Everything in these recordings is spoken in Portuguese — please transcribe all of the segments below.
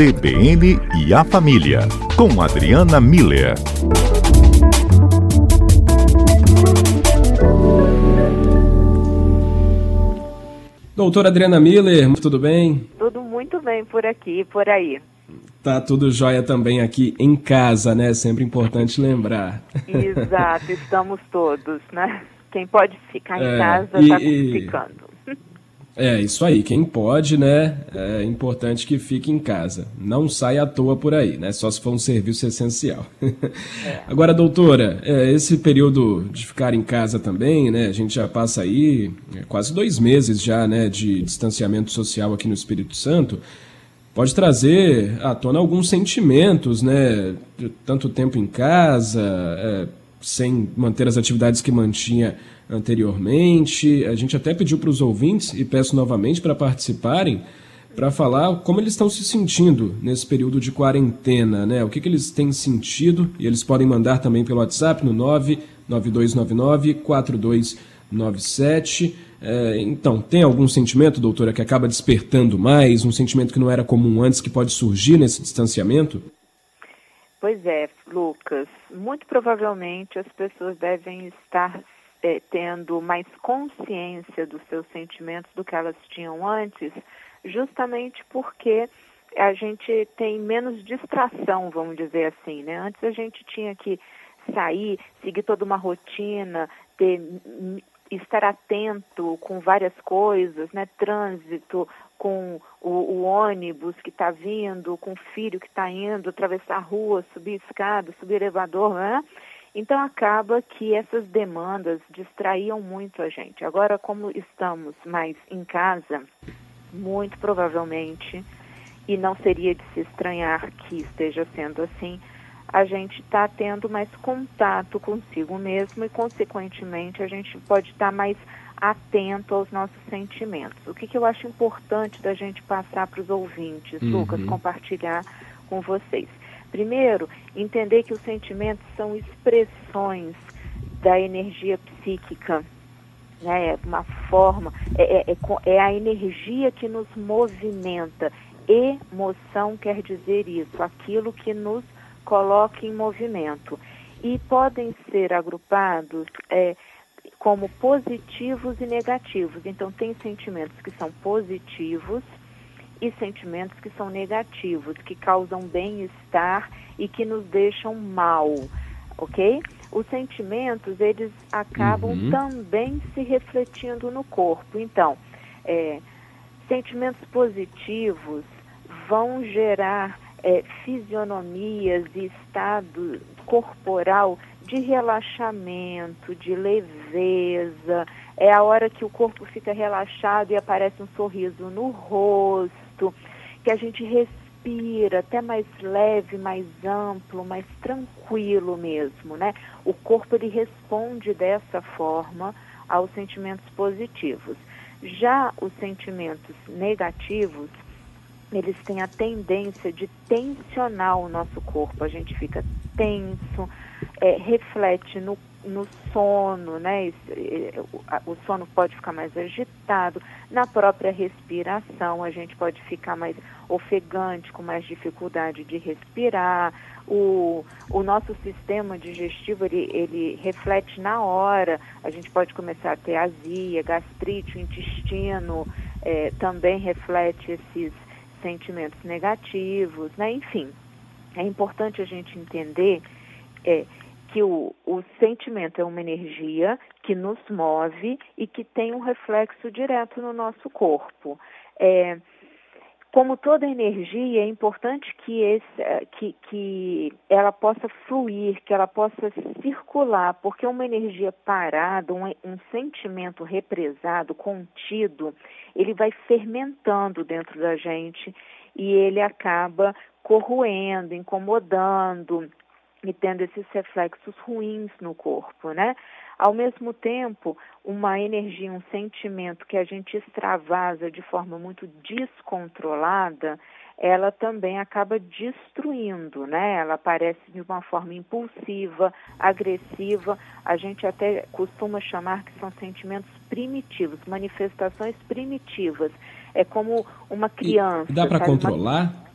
CBN e a Família, com Adriana Miller. Doutora Adriana Miller, tudo bem? Tudo muito bem por aqui e por aí. Tá tudo jóia também aqui em casa, né? Sempre importante lembrar. Exato, estamos todos, né? Quem pode ficar em é, casa está ficando. É, isso aí. Quem pode, né? É importante que fique em casa. Não saia à toa por aí, né? Só se for um serviço essencial. É. Agora, doutora, é, esse período de ficar em casa também, né? A gente já passa aí é, quase dois meses já, né? De distanciamento social aqui no Espírito Santo. Pode trazer à tona alguns sentimentos, né? De tanto tempo em casa, é, sem manter as atividades que mantinha anteriormente. A gente até pediu para os ouvintes, e peço novamente para participarem, para falar como eles estão se sentindo nesse período de quarentena, né? O que, que eles têm sentido, e eles podem mandar também pelo WhatsApp no 99299-4297. É, então, tem algum sentimento, doutora, que acaba despertando mais, um sentimento que não era comum antes, que pode surgir nesse distanciamento? Pois é, Lucas. Muito provavelmente as pessoas devem estar é, tendo mais consciência dos seus sentimentos do que elas tinham antes, justamente porque a gente tem menos distração, vamos dizer assim, né? Antes a gente tinha que sair, seguir toda uma rotina, ter, estar atento com várias coisas, né? Trânsito, com o, o ônibus que está vindo, com o filho que está indo, atravessar a rua, subir escada, subir elevador, né? Então acaba que essas demandas distraíam muito a gente. Agora, como estamos mais em casa, muito provavelmente, e não seria de se estranhar que esteja sendo assim, a gente está tendo mais contato consigo mesmo e, consequentemente, a gente pode estar tá mais atento aos nossos sentimentos. O que, que eu acho importante da gente passar para os ouvintes, uhum. Lucas, compartilhar com vocês. Primeiro, entender que os sentimentos são expressões da energia psíquica, né? É uma forma, é, é, é, é a energia que nos movimenta. Emoção quer dizer isso, aquilo que nos coloca em movimento. E podem ser agrupados é, como positivos e negativos. Então, tem sentimentos que são positivos e sentimentos que são negativos, que causam bem-estar e que nos deixam mal, ok? Os sentimentos, eles acabam uhum. também se refletindo no corpo. Então, é, sentimentos positivos vão gerar é, fisionomias e estado corporal de relaxamento, de leveza. É a hora que o corpo fica relaxado e aparece um sorriso no rosto que a gente respira até mais leve, mais amplo, mais tranquilo mesmo, né? O corpo ele responde dessa forma aos sentimentos positivos. Já os sentimentos negativos, eles têm a tendência de tensionar o nosso corpo. A gente fica tenso, é, reflete no no sono, né? O sono pode ficar mais agitado, na própria respiração a gente pode ficar mais ofegante, com mais dificuldade de respirar. O, o nosso sistema digestivo ele, ele reflete na hora. A gente pode começar a ter azia, gastrite, o intestino é, também reflete esses sentimentos negativos, né? Enfim, é importante a gente entender é, que o, o sentimento é uma energia que nos move e que tem um reflexo direto no nosso corpo. É, como toda energia, é importante que, esse, é, que, que ela possa fluir, que ela possa circular, porque uma energia parada, um, um sentimento represado, contido, ele vai fermentando dentro da gente e ele acaba corroendo, incomodando, e tendo esses reflexos ruins no corpo, né? Ao mesmo tempo, uma energia, um sentimento que a gente extravasa de forma muito descontrolada, ela também acaba destruindo, né? Ela aparece de uma forma impulsiva, agressiva. A gente até costuma chamar que são sentimentos primitivos, manifestações primitivas. É como uma criança. E dá para controlar? Uma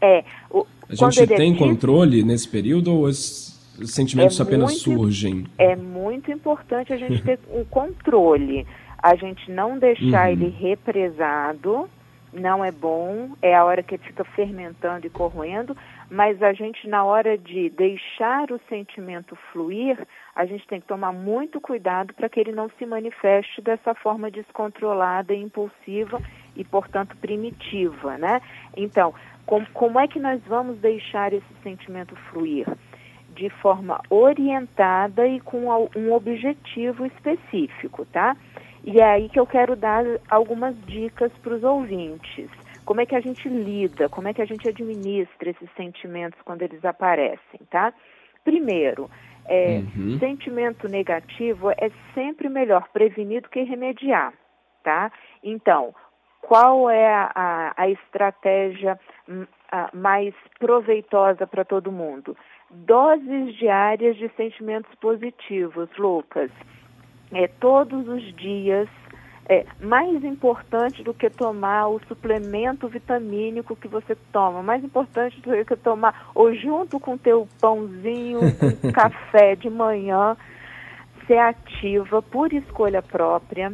É, o, a gente é tem controle nesse período ou os sentimentos é apenas muito, surgem? É muito importante a gente ter um controle. A gente não deixar uhum. ele represado, não é bom, é a hora que ele fica fermentando e corroendo, mas a gente, na hora de deixar o sentimento fluir, a gente tem que tomar muito cuidado para que ele não se manifeste dessa forma descontrolada e impulsiva e, portanto, primitiva, né? Então, com, como é que nós vamos deixar esse sentimento fluir? De forma orientada e com um objetivo específico, tá? E é aí que eu quero dar algumas dicas para os ouvintes. Como é que a gente lida, como é que a gente administra esses sentimentos quando eles aparecem, tá? Primeiro, é, uhum. sentimento negativo é sempre melhor prevenir do que remediar, tá? Então, qual é a, a, estratégia hum, a, mais proveitosa para todo mundo? Doses diárias de sentimentos positivos, Lucas é, todos os dias, é mais importante do que tomar o suplemento vitamínico que você toma, mais importante do que tomar, ou junto com teu pãozinho, café de manhã, ser ativa por escolha própria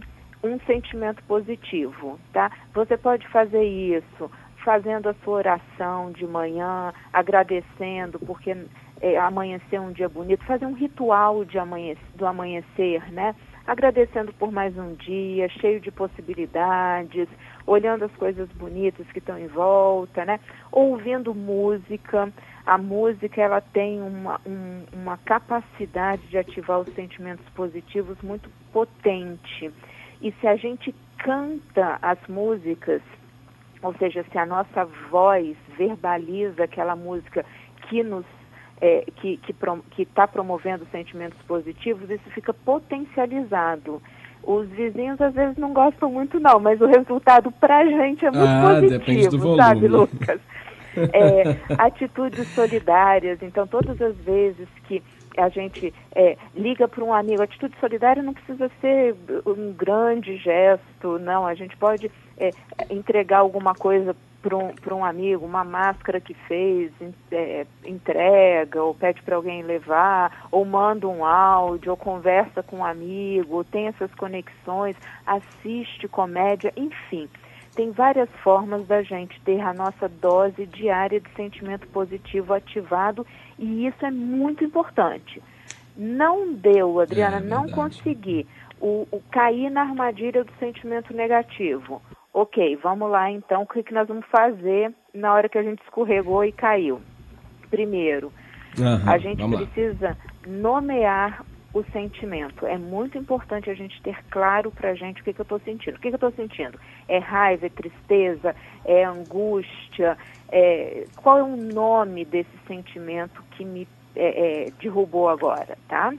um sentimento positivo, tá? Você pode fazer isso fazendo a sua oração de manhã, agradecendo porque é, amanhecer um dia bonito, fazer um ritual de amanhecer, do amanhecer, né? Agradecendo por mais um dia, cheio de possibilidades, olhando as coisas bonitas que estão em volta, né? Ouvindo música. A música ela tem uma, um, uma capacidade de ativar os sentimentos positivos muito potente. E se a gente canta as músicas, ou seja, se a nossa voz verbaliza aquela música que nos é, que está promovendo sentimentos positivos, isso fica potencializado. Os vizinhos às vezes não gostam muito não, mas o resultado para a gente é muito ah, positivo, sabe, Lucas? É, atitudes solidárias, então todas as vezes que a gente é, liga para um amigo, atitude solidária não precisa ser um grande gesto, não, a gente pode é, entregar alguma coisa para um, um amigo, uma máscara que fez, é, entrega, ou pede para alguém levar, ou manda um áudio, ou conversa com um amigo, ou tem essas conexões, assiste comédia, enfim. Tem várias formas da gente ter a nossa dose diária de sentimento positivo ativado e isso é muito importante. Não deu, Adriana, é, não consegui o, o cair na armadilha do sentimento negativo Ok, vamos lá então, o que, que nós vamos fazer na hora que a gente escorregou e caiu? Primeiro, uhum, a gente precisa lá. nomear o sentimento. É muito importante a gente ter claro para a gente o que, que eu estou sentindo. O que, que eu estou sentindo? É raiva, é tristeza, é angústia? É... Qual é o nome desse sentimento que me é, é, derrubou agora, tá?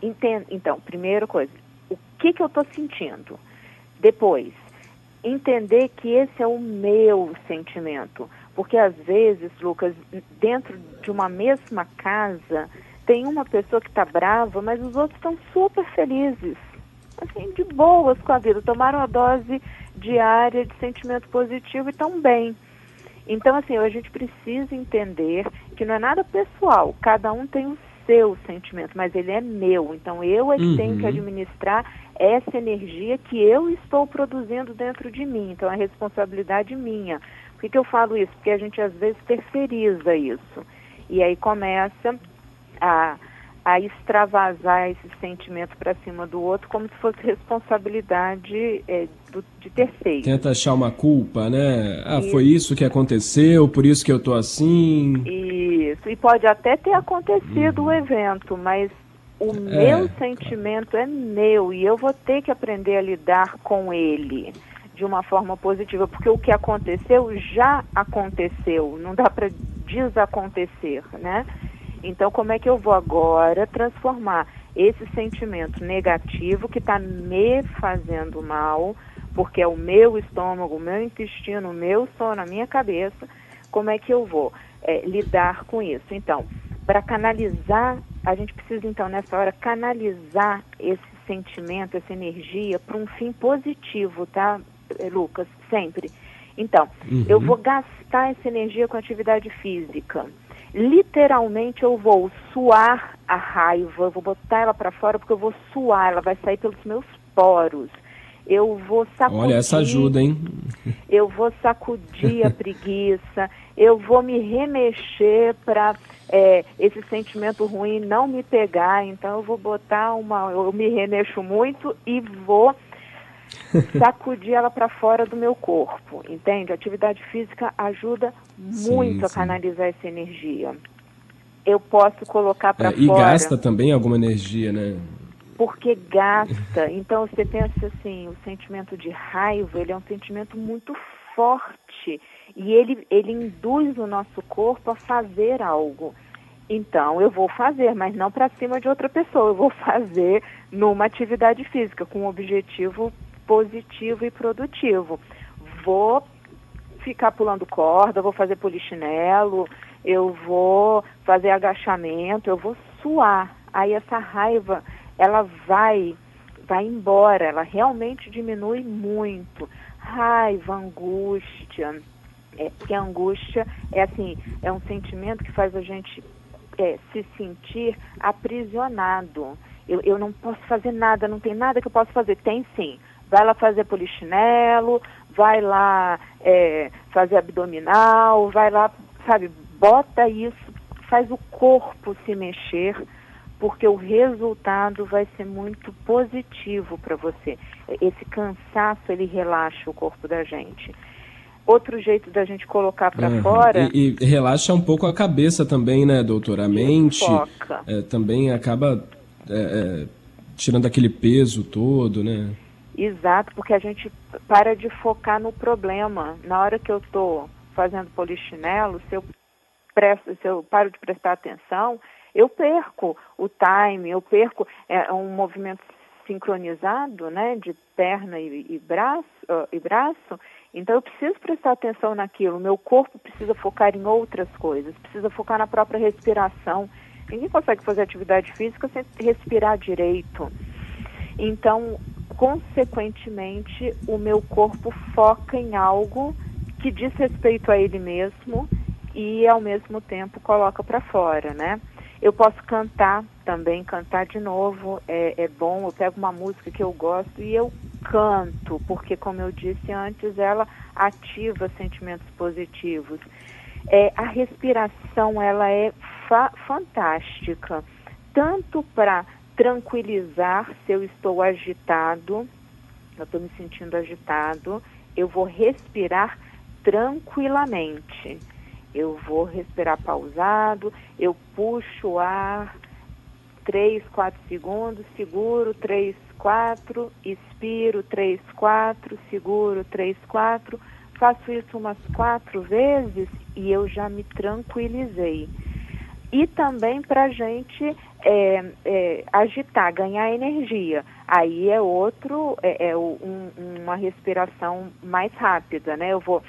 Entendo. Então, primeira coisa, o que, que eu estou sentindo? Depois, entender que esse é o meu sentimento. Porque às vezes, Lucas, dentro de uma mesma casa, tem uma pessoa que está brava, mas os outros estão super felizes. Assim, de boas com a vida. Tomaram a dose diária de sentimento positivo e estão bem. Então, assim, a gente precisa entender que não é nada pessoal. Cada um tem o seu sentimento, mas ele é meu. Então, eu é que uhum. tenho que administrar essa energia que eu estou produzindo dentro de mim. Então é responsabilidade minha. Por que, que eu falo isso? Porque a gente às vezes terceiriza isso. E aí começa a, a extravasar esse sentimento para cima do outro como se fosse responsabilidade é, do, de terceiro. Tenta achar uma culpa, né? Ah, isso. foi isso que aconteceu, por isso que eu tô assim. Isso. E pode até ter acontecido hum. o evento, mas o é, meu sentimento é meu e eu vou ter que aprender a lidar com ele de uma forma positiva, porque o que aconteceu já aconteceu, não dá para desacontecer, né? Então, como é que eu vou agora transformar esse sentimento negativo que está me fazendo mal, porque é o meu estômago, o meu intestino, o meu sono, a minha cabeça, como é que eu vou é, lidar com isso? Então, para canalizar, a gente precisa então nessa hora canalizar esse sentimento, essa energia para um fim positivo, tá, Lucas? Sempre. Então, uhum. eu vou gastar essa energia com atividade física. Literalmente eu vou suar a raiva, eu vou botar ela para fora porque eu vou suar, ela vai sair pelos meus poros. Eu vou sacudir. Olha, essa ajuda, hein? Eu vou sacudir a preguiça, eu vou me remexer para é, esse sentimento ruim não me pegar. Então eu vou botar uma. Eu me remexo muito e vou sacudir ela para fora do meu corpo, entende? A atividade física ajuda muito sim, a canalizar essa energia. Eu posso colocar para é, fora. E gasta também alguma energia, né? Porque gasta. Então você pensa assim, o sentimento de raiva, ele é um sentimento muito forte e ele, ele induz o nosso corpo a fazer algo. Então, eu vou fazer, mas não para cima de outra pessoa, eu vou fazer numa atividade física, com um objetivo positivo e produtivo. Vou ficar pulando corda, vou fazer polichinelo, eu vou fazer agachamento, eu vou suar. Aí essa raiva, ela vai vai embora, ela realmente diminui muito. Raiva, angústia, é, porque a angústia é assim, é um sentimento que faz a gente é, se sentir aprisionado. Eu, eu não posso fazer nada, não tem nada que eu possa fazer. Tem sim. Vai lá fazer polichinelo, vai lá é, fazer abdominal, vai lá, sabe, bota isso, faz o corpo se mexer, porque o resultado vai ser muito positivo para você. Esse cansaço, ele relaxa o corpo da gente outro jeito da gente colocar para uhum. fora. E, e, relaxa um pouco a cabeça também, né, doutora? A mente é, também acaba é, é, tirando aquele peso todo, né? Exato, porque a gente para de focar no problema. Na hora que eu estou fazendo polichinelo, se eu, presto, se eu paro de prestar atenção, eu perco o time, eu perco é, um movimento sincronizado, né, de perna e, e braço, e braço então eu preciso prestar atenção naquilo, meu corpo precisa focar em outras coisas, precisa focar na própria respiração. Ninguém consegue fazer atividade física sem respirar direito. Então, consequentemente, o meu corpo foca em algo que diz respeito a ele mesmo e ao mesmo tempo coloca para fora, né? Eu posso cantar também, cantar de novo é, é bom. Eu pego uma música que eu gosto e eu canto, porque, como eu disse antes, ela ativa sentimentos positivos. É, a respiração ela é fa fantástica, tanto para tranquilizar se eu estou agitado, eu estou me sentindo agitado, eu vou respirar tranquilamente. Eu vou respirar pausado, eu puxo o ar 3, 4 segundos, seguro 3, 4, expiro 3, 4, seguro 3, 4. Faço isso umas quatro vezes e eu já me tranquilizei. E também para a gente é, é, agitar, ganhar energia. Aí é outro, é, é um, uma respiração mais rápida, né? Eu vou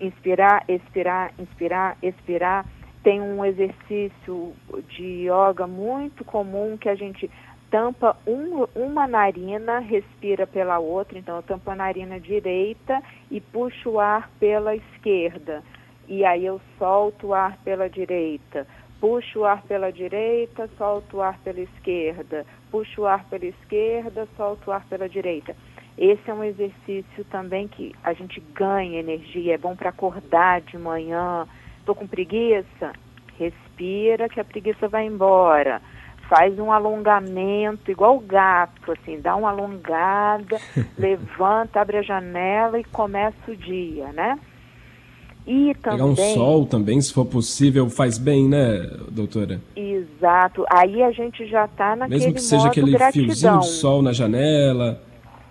inspirar, expirar, inspirar, expirar. Tem um exercício de yoga muito comum que a gente tampa um, uma narina, respira pela outra, então eu tampo a narina direita e puxo o ar pela esquerda. E aí eu solto o ar pela direita. Puxo o ar pela direita, solto o ar pela esquerda. Puxo o ar pela esquerda, solto o ar pela direita. Esse é um exercício também que a gente ganha energia, é bom para acordar de manhã. Estou com preguiça? Respira que a preguiça vai embora. Faz um alongamento, igual o gato, assim, dá uma alongada, levanta, abre a janela e começa o dia, né? E também... Pegar um sol também, se for possível, faz bem, né, doutora? Exato. Aí a gente já está naquele Mesmo que seja aquele gratidão. fiozinho de sol na janela.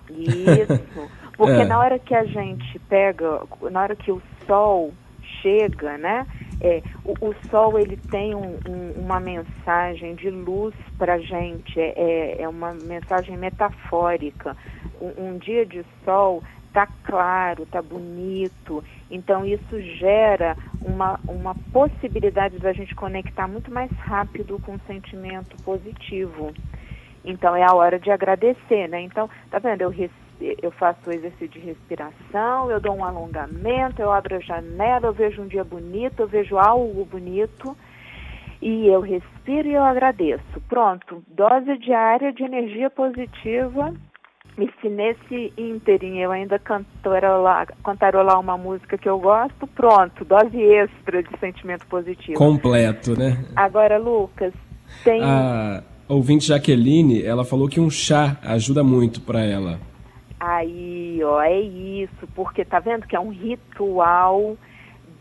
Isso. Porque é. na hora que a gente pega, na hora que o sol chega, né? É, o, o sol ele tem um, um, uma mensagem de luz para gente, é, é, é uma mensagem metafórica. Um, um dia de sol tá claro, tá bonito. Então isso gera uma, uma possibilidade da gente conectar muito mais rápido com um sentimento positivo. Então é a hora de agradecer, né? Então, tá vendo? Eu eu faço o exercício de respiração, eu dou um alongamento, eu abro a janela, eu vejo um dia bonito, eu vejo algo bonito e eu respiro e eu agradeço. Pronto, dose diária de energia positiva. E se nesse ínterim eu ainda cantarolar, cantarolar uma música que eu gosto, pronto, dose extra de sentimento positivo. Completo, né? Agora, Lucas, tem. A ouvinte Jaqueline, ela falou que um chá ajuda muito para ela. Aí, ó, é isso, porque tá vendo que é um ritual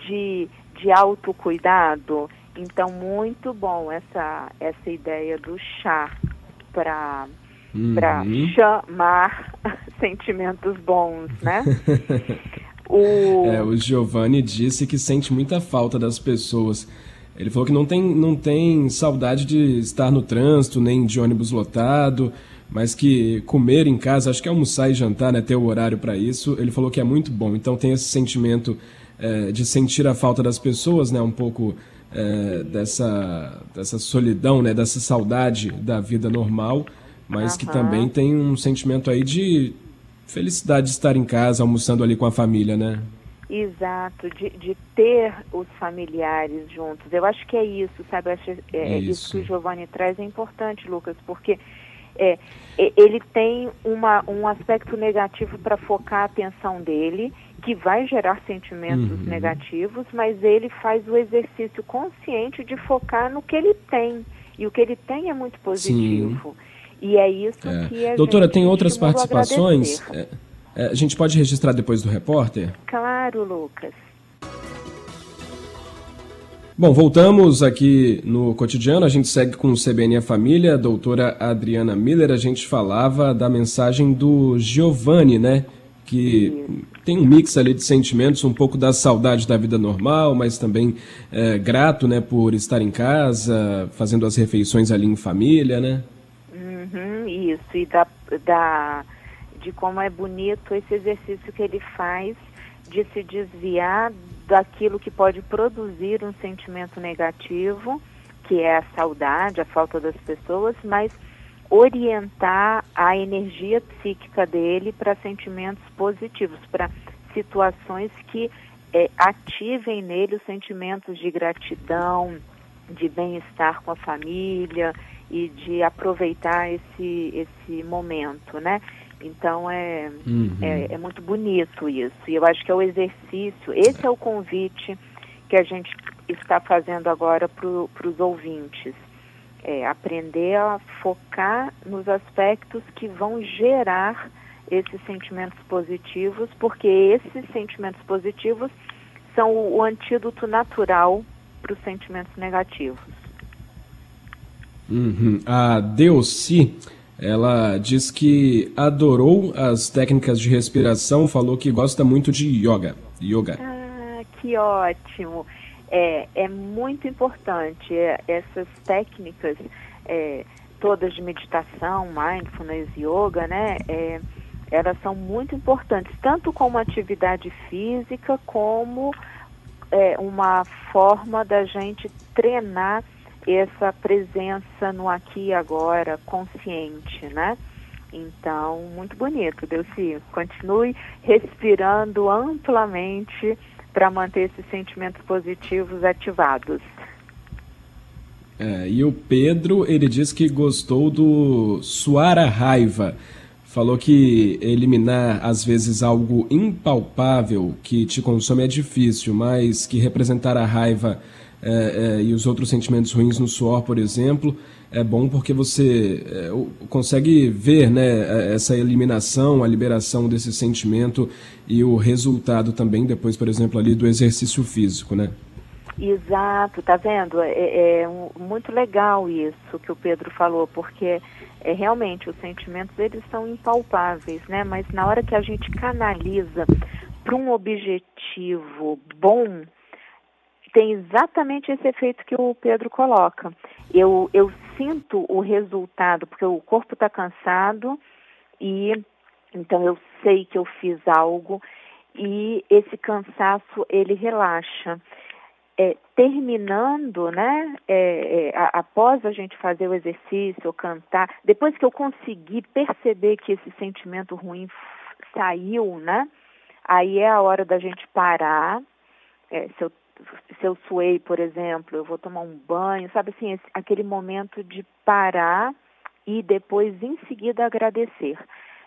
de, de autocuidado. Então, muito bom essa, essa ideia do chá para uhum. chamar sentimentos bons, né? o... É, o Giovanni disse que sente muita falta das pessoas. Ele falou que não tem, não tem saudade de estar no trânsito, nem de ônibus lotado, mas que comer em casa, acho que almoçar e jantar, né, ter o horário para isso, ele falou que é muito bom. Então tem esse sentimento é, de sentir a falta das pessoas, né, um pouco é, dessa, dessa solidão, né, dessa saudade da vida normal, mas uhum. que também tem um sentimento aí de felicidade de estar em casa, almoçando ali com a família, né? Exato, de, de ter os familiares juntos. Eu acho que é isso, sabe? Acho, é, é isso. isso que o Giovanni traz é importante, Lucas, porque é, ele tem uma, um aspecto negativo para focar a atenção dele que vai gerar sentimentos uhum. negativos, mas ele faz o exercício consciente de focar no que ele tem. E o que ele tem é muito positivo. Sim. E é isso é. que a Doutora, tem outras participações? É, é, a gente pode registrar depois do repórter? Claro, Lucas. Bom, voltamos aqui no cotidiano. A gente segue com o CBN a Família. A doutora Adriana Miller, a gente falava da mensagem do Giovanni, né? que tem um mix ali de sentimentos, um pouco da saudade da vida normal, mas também é, grato, né, por estar em casa, fazendo as refeições ali em família, né? Uhum, isso, e da, da, de como é bonito esse exercício que ele faz de se desviar daquilo que pode produzir um sentimento negativo, que é a saudade, a falta das pessoas, mas orientar a energia psíquica dele para sentimentos positivos, para situações que é, ativem nele os sentimentos de gratidão, de bem-estar com a família e de aproveitar esse, esse momento, né? Então é, uhum. é, é, muito bonito isso. E eu acho que é o exercício, esse é o convite que a gente está fazendo agora para os ouvintes é, aprender a focar nos aspectos que vão gerar esses sentimentos positivos, porque esses sentimentos positivos são o, o antídoto natural para os sentimentos negativos. Uhum. A Deuci, ela diz que adorou as técnicas de respiração, falou que gosta muito de yoga. Yoga. Ah, que ótimo é, é muito importante essas técnicas é, todas de meditação, mindfulness, yoga, né? É, elas são muito importantes, tanto como atividade física, como é, uma forma da gente treinar essa presença no aqui e agora, consciente, né? Então, muito bonito, Delci. Continue respirando amplamente para manter esses sentimentos positivos ativados. É, e o Pedro, ele diz que gostou do suar a raiva. Falou que eliminar, às vezes, algo impalpável que te consome é difícil, mas que representar a raiva é, é, e os outros sentimentos ruins no suor, por exemplo, é bom porque você é, consegue ver né, é, essa eliminação, a liberação desse sentimento e o resultado também depois, por exemplo, ali do exercício físico, né? Exato, tá vendo? É, é, é muito legal isso que o Pedro falou, porque é, realmente os sentimentos eles são impalpáveis, né? Mas na hora que a gente canaliza para um objetivo bom, tem exatamente esse efeito que o Pedro coloca. Eu, eu sinto o resultado, porque o corpo está cansado e então eu sei que eu fiz algo e esse cansaço ele relaxa. É, terminando, né, é, é, a, após a gente fazer o exercício, cantar, depois que eu conseguir perceber que esse sentimento ruim saiu, né? Aí é a hora da gente parar. É, se, eu, se eu suei, por exemplo, eu vou tomar um banho, sabe assim, esse, aquele momento de parar e depois em seguida agradecer.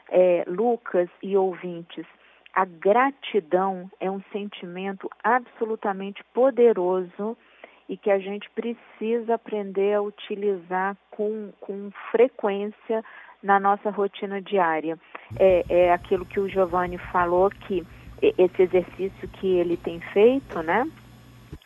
É, Lucas e ouvintes, a gratidão é um sentimento absolutamente poderoso e que a gente precisa aprender a utilizar com, com frequência na nossa rotina diária. É, é aquilo que o Giovanni falou, que esse exercício que ele tem feito, né?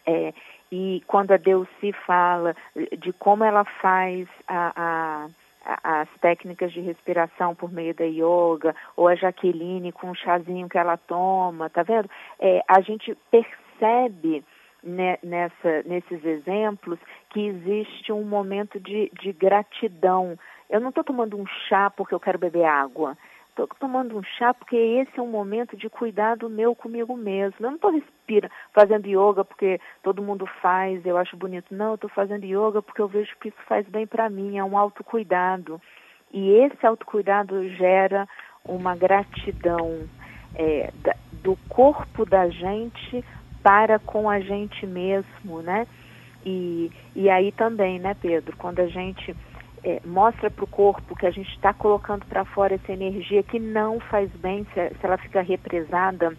É, e quando a Deuci fala de como ela faz a, a as técnicas de respiração por meio da yoga, ou a Jaqueline com o chazinho que ela toma, tá vendo? É, a gente percebe né, nessa, nesses exemplos que existe um momento de, de gratidão. Eu não estou tomando um chá porque eu quero beber água. Estou tomando um chá porque esse é um momento de cuidado meu comigo mesmo. Eu não estou fazendo yoga porque todo mundo faz, eu acho bonito. Não, eu estou fazendo yoga porque eu vejo que isso faz bem para mim, é um autocuidado. E esse autocuidado gera uma gratidão é, da, do corpo da gente para com a gente mesmo, né? E, e aí também, né, Pedro, quando a gente é, mostra para o corpo que a gente está colocando para fora essa energia que não faz bem se, se ela fica represada,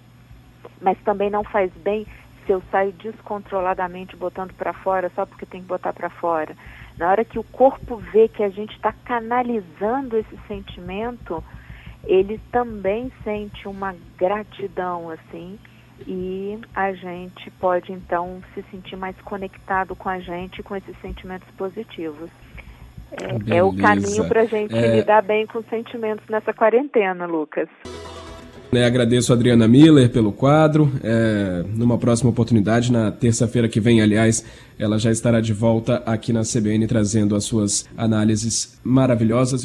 mas também não faz bem se eu saio descontroladamente botando para fora só porque tem que botar para fora. Na hora que o corpo vê que a gente está canalizando esse sentimento, ele também sente uma gratidão assim e a gente pode então se sentir mais conectado com a gente com esses sentimentos positivos. É, é o caminho para a gente é... lidar bem com sentimentos nessa quarentena, Lucas. É, agradeço a Adriana Miller pelo quadro. É, numa próxima oportunidade, na terça-feira que vem, aliás, ela já estará de volta aqui na CBN trazendo as suas análises maravilhosas.